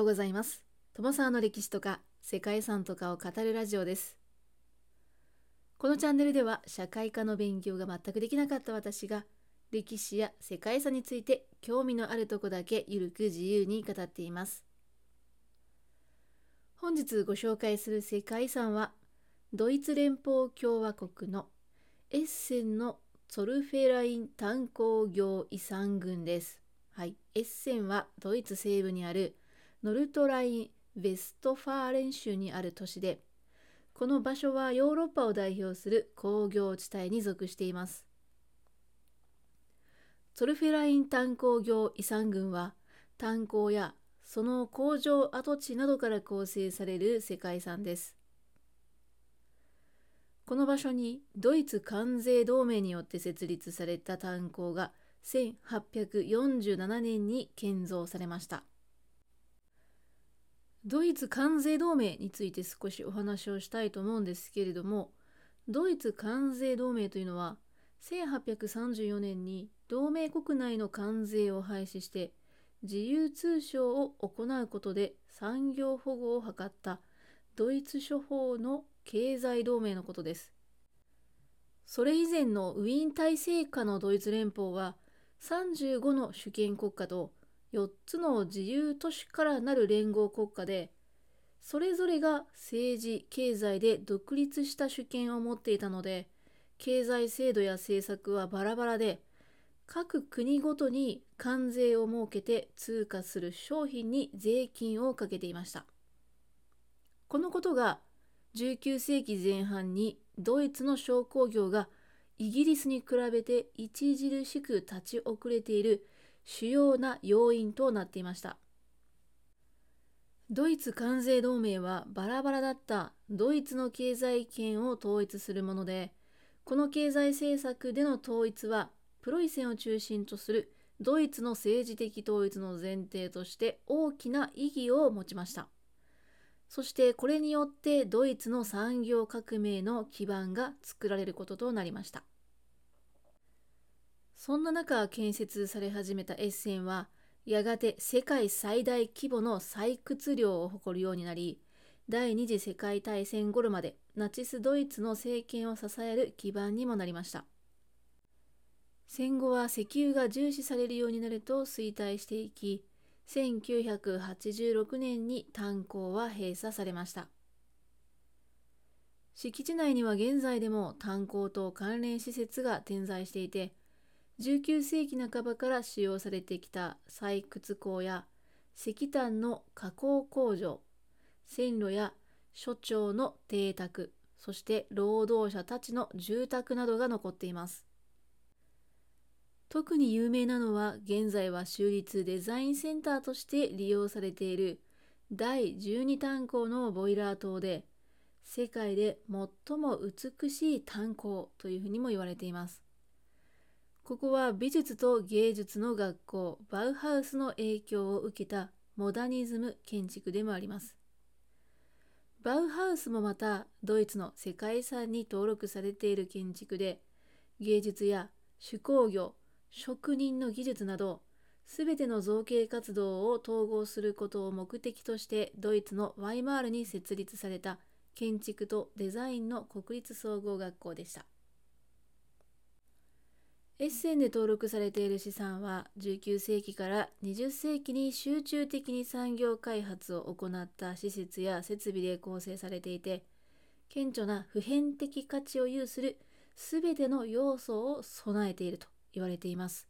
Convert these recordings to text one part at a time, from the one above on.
ようございます。友沢の歴史とか世界遺産とかを語るラジオです。このチャンネルでは社会科の勉強が全くできなかった私が歴史や世界遺産について興味のあるとこだけゆるく自由に語っています。本日ご紹介する世界遺産はドイツ連邦共和国のエッセンのツォルフェライン炭鉱業遺産群です。はい、エッセンはドイツ西部にあるノルトライン・ヴェストファーレン州にある都市でこの場所はヨーロッパを代表する工業地帯に属しています。ツォルフェライン炭鉱業遺産群は炭鉱やその工場跡地などから構成される世界遺産です。この場所にドイツ関税同盟によって設立された炭鉱が1847年に建造されました。ドイツ関税同盟について少しお話をしたいと思うんですけれどもドイツ関税同盟というのは1834年に同盟国内の関税を廃止して自由通商を行うことで産業保護を図ったドイツ諸法の経済同盟のことです。それ以前のウィーン体制下のドイツ連邦は35の主権国家と4つの自由都市からなる連合国家でそれぞれが政治経済で独立した主権を持っていたので経済制度や政策はバラバラで各国ごとに関税を設けて通過する商品に税金をかけていました。このことが19世紀前半にドイツの商工業がイギリスに比べて著しく立ち遅れている主要な要因となっていました。ドイツ関税同盟はバラバラだったドイツの経済圏を統一するものでこの経済政策での統一はプロイセンを中心とするドイツの政治的統一の前提として大きな意義を持ちました。そしてこれによってドイツの産業革命の基盤が作られることとなりました。そんな中建設され始めたエッセンはやがて世界最大規模の採掘量を誇るようになり第二次世界大戦頃までナチスドイツの政権を支える基盤にもなりました。戦後は石油が重視されるようになると衰退していき1986年に炭鉱は閉鎖されました。敷地内には現在でも炭鉱と関連施設が点在していて19世紀半ばから使用されてきた採掘工や石炭の加工工場線路や所長の邸宅そして労働者たちの住宅などが残っています。特に有名なのは現在は州立デザインセンターとして利用されている第12炭鉱のボイラー塔で世界で最も美しい炭鉱というふうにも言われています。ここは美術と芸術の学校バウハウスの影響を受けたモダニズム建築でもあります。バウハウスもまたドイツの世界遺産に登録されている建築で芸術や手工業職人の技術などすべての造形活動を統合することを目的としてドイツのワイマールに設立された建築とデザインの国立総合学校でした。エッセンで登録されている資産は19世紀から20世紀に集中的に産業開発を行った施設や設備で構成されていて顕著な普遍的価値を有する全ての要素を備えていると言われています。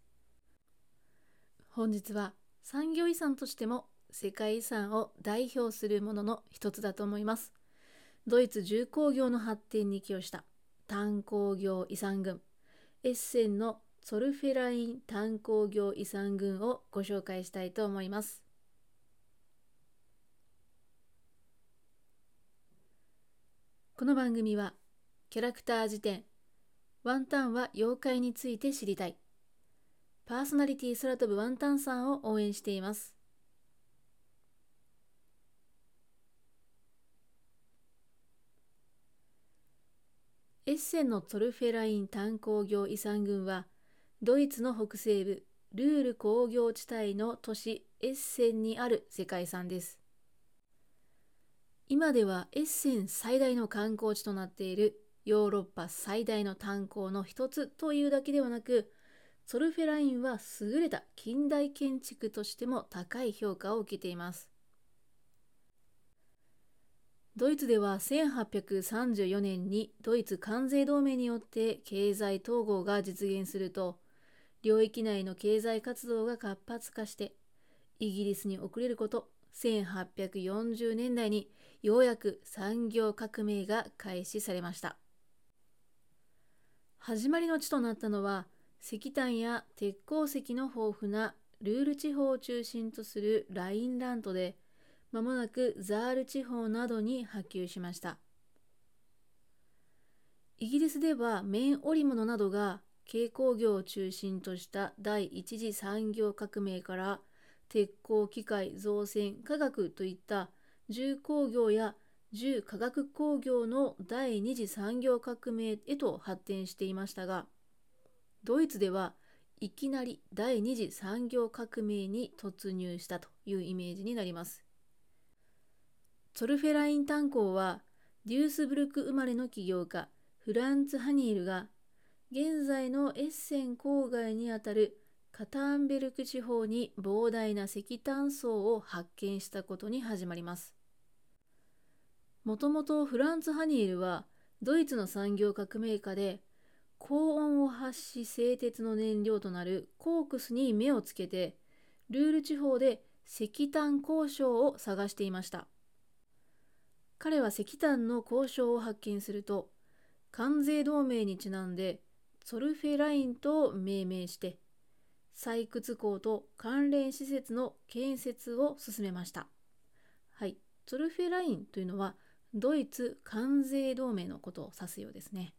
本日は産業遺産としても世界遺産を代表するものの一つだと思います。ドイツ重工業の発展に寄与した炭鉱業遺産群エッセンのソルフェライン炭鉱業遺産群をご紹介したいと思います。この番組はキャラクター辞典ワンタンは妖怪について知りたいパーソナリティ空飛ぶワンタンさんを応援しています。センのトルフェライン炭鉱業遺産群はドイツの北西部ルール工業地帯の都市エッセンにある世界遺産です。今ではエッセン最大の観光地となっているヨーロッパ最大の炭鉱の一つというだけではなくソルフェラインは優れた近代建築としても高い評価を受けています。ドイツでは1834年にドイツ関税同盟によって経済統合が実現すると領域内の経済活動が活発化してイギリスに遅れること1840年代にようやく産業革命が開始されました。始まりの地となったのは石炭や鉄鉱石の豊富なルール地方を中心とするラインラントでまもなくザール地方などに波及しましたイギリスでは綿織物などが軽工業を中心とした第一次産業革命から鉄鋼機械造船科学といった重工業や重化学工業の第二次産業革命へと発展していましたがドイツではいきなり第二次産業革命に突入したというイメージになります。ソルフェライン炭鉱はデュースブルク生まれの起業家フランツ・ハニールが現在のエッセン郊外にあたるカターンベルク地方に膨大な石炭層を発見したことに始まります。もともとフランツ・ハニールはドイツの産業革命家で高温を発し製鉄の燃料となるコークスに目をつけてルール地方で石炭交渉を探していました彼は石炭の交渉を発見すると関税同盟にちなんでソルフェラインと命名して採掘港と関連施設の建設を進めました。はい、ツルフェラインというのはドイツ関税同盟のことを指すようですね。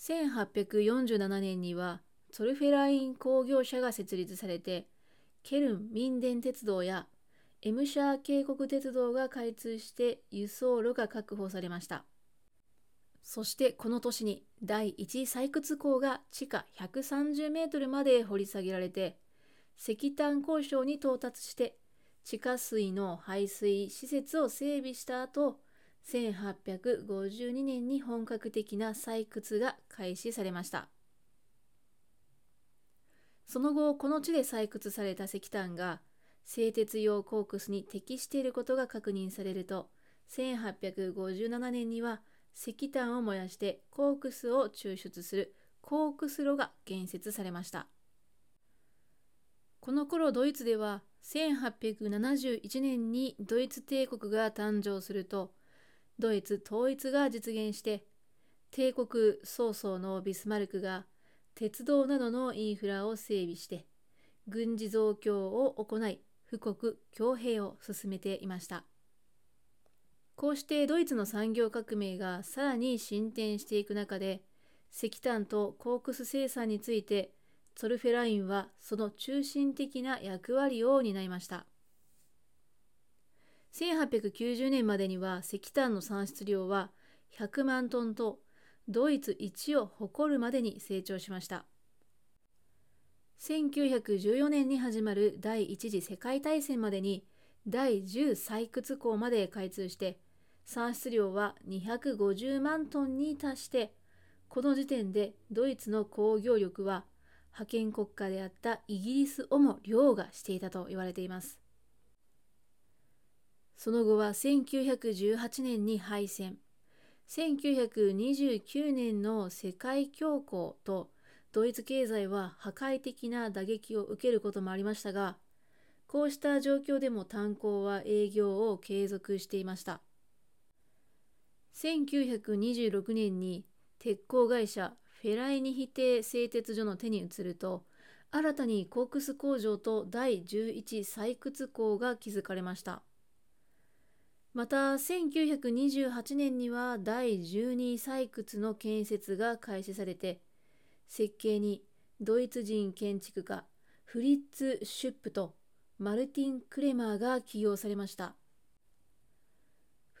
1847年にはソルフェライン工業社が設立されてケルン民電鉄道やエムシャー渓谷鉄道が開通して輸送路が確保されました。そしてこの年に第1採掘坑が地下130メートルまで掘り下げられて石炭鉱床に到達して地下水の排水施設を整備した後1852年に本格的な採掘が開始されましたその後この地で採掘された石炭が製鉄用コークスに適していることが確認されると1857年には石炭を燃やしてコークスを抽出するコークス炉が建設されました。この頃ドイツでは1871年にドイツ帝国が誕生するとドイツ統一が実現して帝国曹操のビスマルクが鉄道などのインフラを整備して軍事増強を行い富国強兵を進めていました。こうしてドイツの産業革命がさらに進展していく中で石炭とコークス生産についてソルフェラインはその中心的な役割を担いました1890年までには石炭の産出量は100万トンとドイツ一を誇るまでに成長しました1914年に始まる第一次世界大戦までに第10採掘港まで開通して産出量は250万トンに達してこの時点でドイツの工業力は覇権国家であったイギリスをも凌駕していたと言われています。その後は1918年に敗戦。1929年の世界恐慌とドイツ経済は破壊的な打撃を受けることもありましたがこうした状況でも炭鉱は営業を継続していました。1926年に鉄鋼会社フェライニヒテ製鉄所の手に移ると新たにコークス工場と第11採掘工が築かれました。また1928年には第12採掘の建設が開始されて設計にドイツ人建築家フリッツ・シュップとマルティン・クレマーが起用されました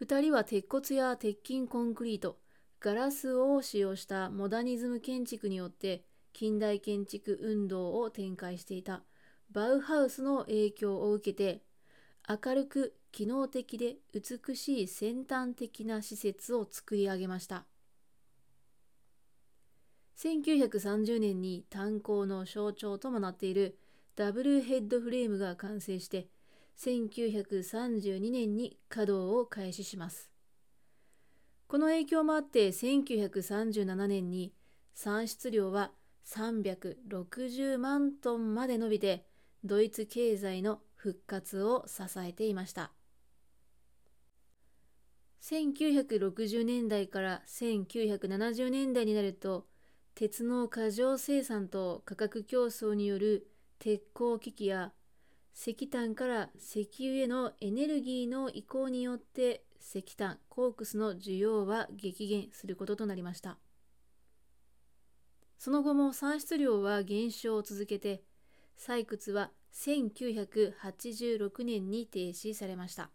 2人は鉄骨や鉄筋コンクリート、ガラスを使用したモダニズム建築によって近代建築運動を展開していたバウハウスの影響を受けて明るく機能的で美しい先端的な施設を作り上げました。1930年に炭鉱の象徴ともなっているダブルヘッドフレームが完成して1932年に稼働を開始します。この影響もあって1937年に産出量は360万トンまで伸びてドイツ経済の復活を支えていました。1960年代から1970年代になると鉄の過剰生産と価格競争による鉄鋼機器や石炭から石油へのエネルギーの移行によって石炭、コークスの需要は激減することとなりました。その後も産出量は減少を続けて、採掘は1986年に停止されました。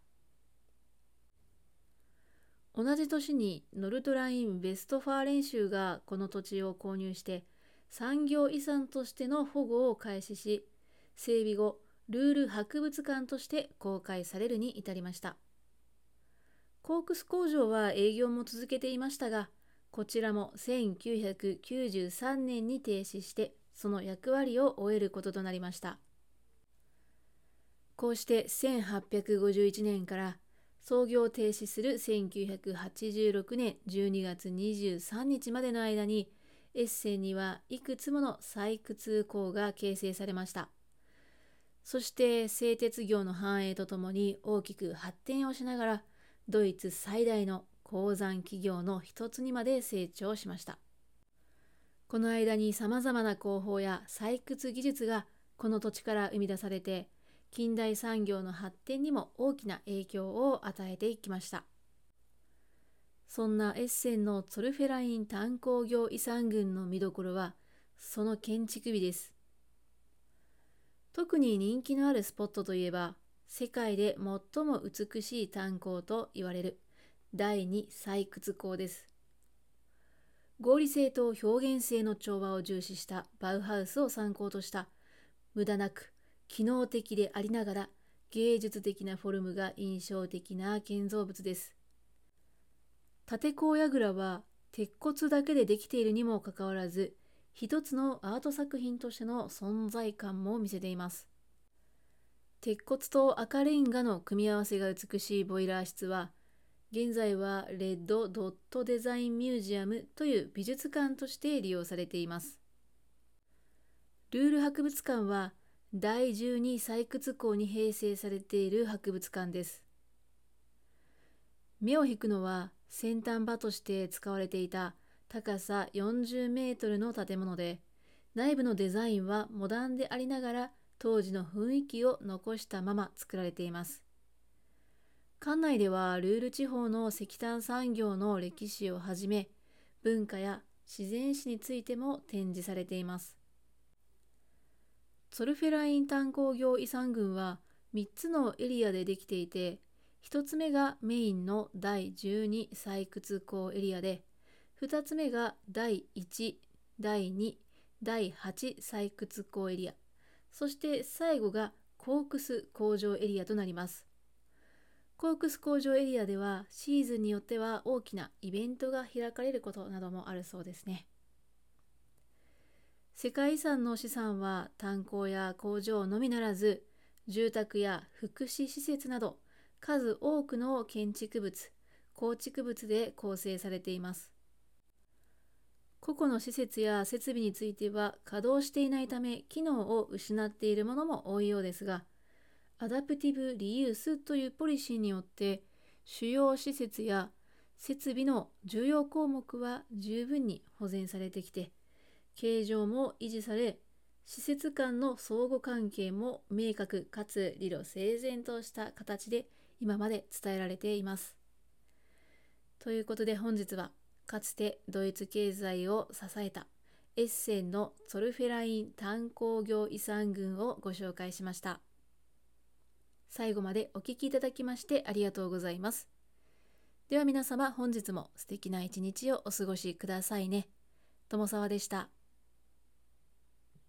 同じ年にノルトライン・ヴェストファーレン州がこの土地を購入して産業遺産としての保護を開始し整備後ルール博物館として公開されるに至りました。コークス工場は営業も続けていましたがこちらも1993年に停止してその役割を終えることとなりました。こうして1851年から操業停止する1986年12月23日までの間にエッセンにはいくつもの採掘港が形成されました。そして製鉄業の繁栄とともに大きく発展をしながらドイツ最大の鉱山企業の一つにまで成長しました。この間に様々な工法や採掘技術がこの土地から生み出されて近代産業の発展にも大きな影響を与えていきました。そんなエッセンのツォルフェライン炭鉱業遺産群の見どころはその建築美です。特に人気のあるスポットといえば世界で最も美しい炭鉱と言われる第2採掘鉱です。合理性と表現性の調和を重視したバウハウスを参考とした無駄なく機能的でありながら芸術的なフォルムが印象的な建造物です。縦甲櫓は鉄骨だけでできているにもかかわらず一つのアート作品としての存在感も見せています。鉄骨と赤レンガの組み合わせが美しいボイラー室は現在はレッド・ドット・デザイン・ミュージアムという美術館として利用されています。ルール博物館は第12採掘港に併成されている博物館です。目を引くのは先端場として使われていた高さ40メートルの建物で、内部のデザインはモダンでありながら当時の雰囲気を残したまま作られています。館内ではルール地方の石炭産業の歴史をはじめ、文化や自然史についても展示されています。ソルフェライン炭鉱業遺産群は3つのエリアでできていて1つ目がメインの第12採掘鉱エリアで2つ目が第1第2第8採掘鉱エリア。そして最後がコークス工場エリアとなります。コークス工場エリアではシーズンによっては大きなイベントが開かれることなどもあるそうですね。世界遺産の資産は炭鉱や工場のみならず住宅や福祉施設など数多くの建築物構築物で構成されています。個々の施設や設備については稼働していないため機能を失っているものも多いようですがアダプティブ・リユースというポリシーによって主要施設や設備の重要項目は十分に保全されてきて形状も維持され施設間の相互関係も明確かつ理路整然とした形で今まで伝えられています。ということで本日はかつてドイツ経済を支えたエッセンのソルフェライン炭鉱業遺産群をご紹介しました。最後までお聴きいただきましてありがとうございます。では皆様本日も素敵な一日をお過ごしくださいね。友沢でした。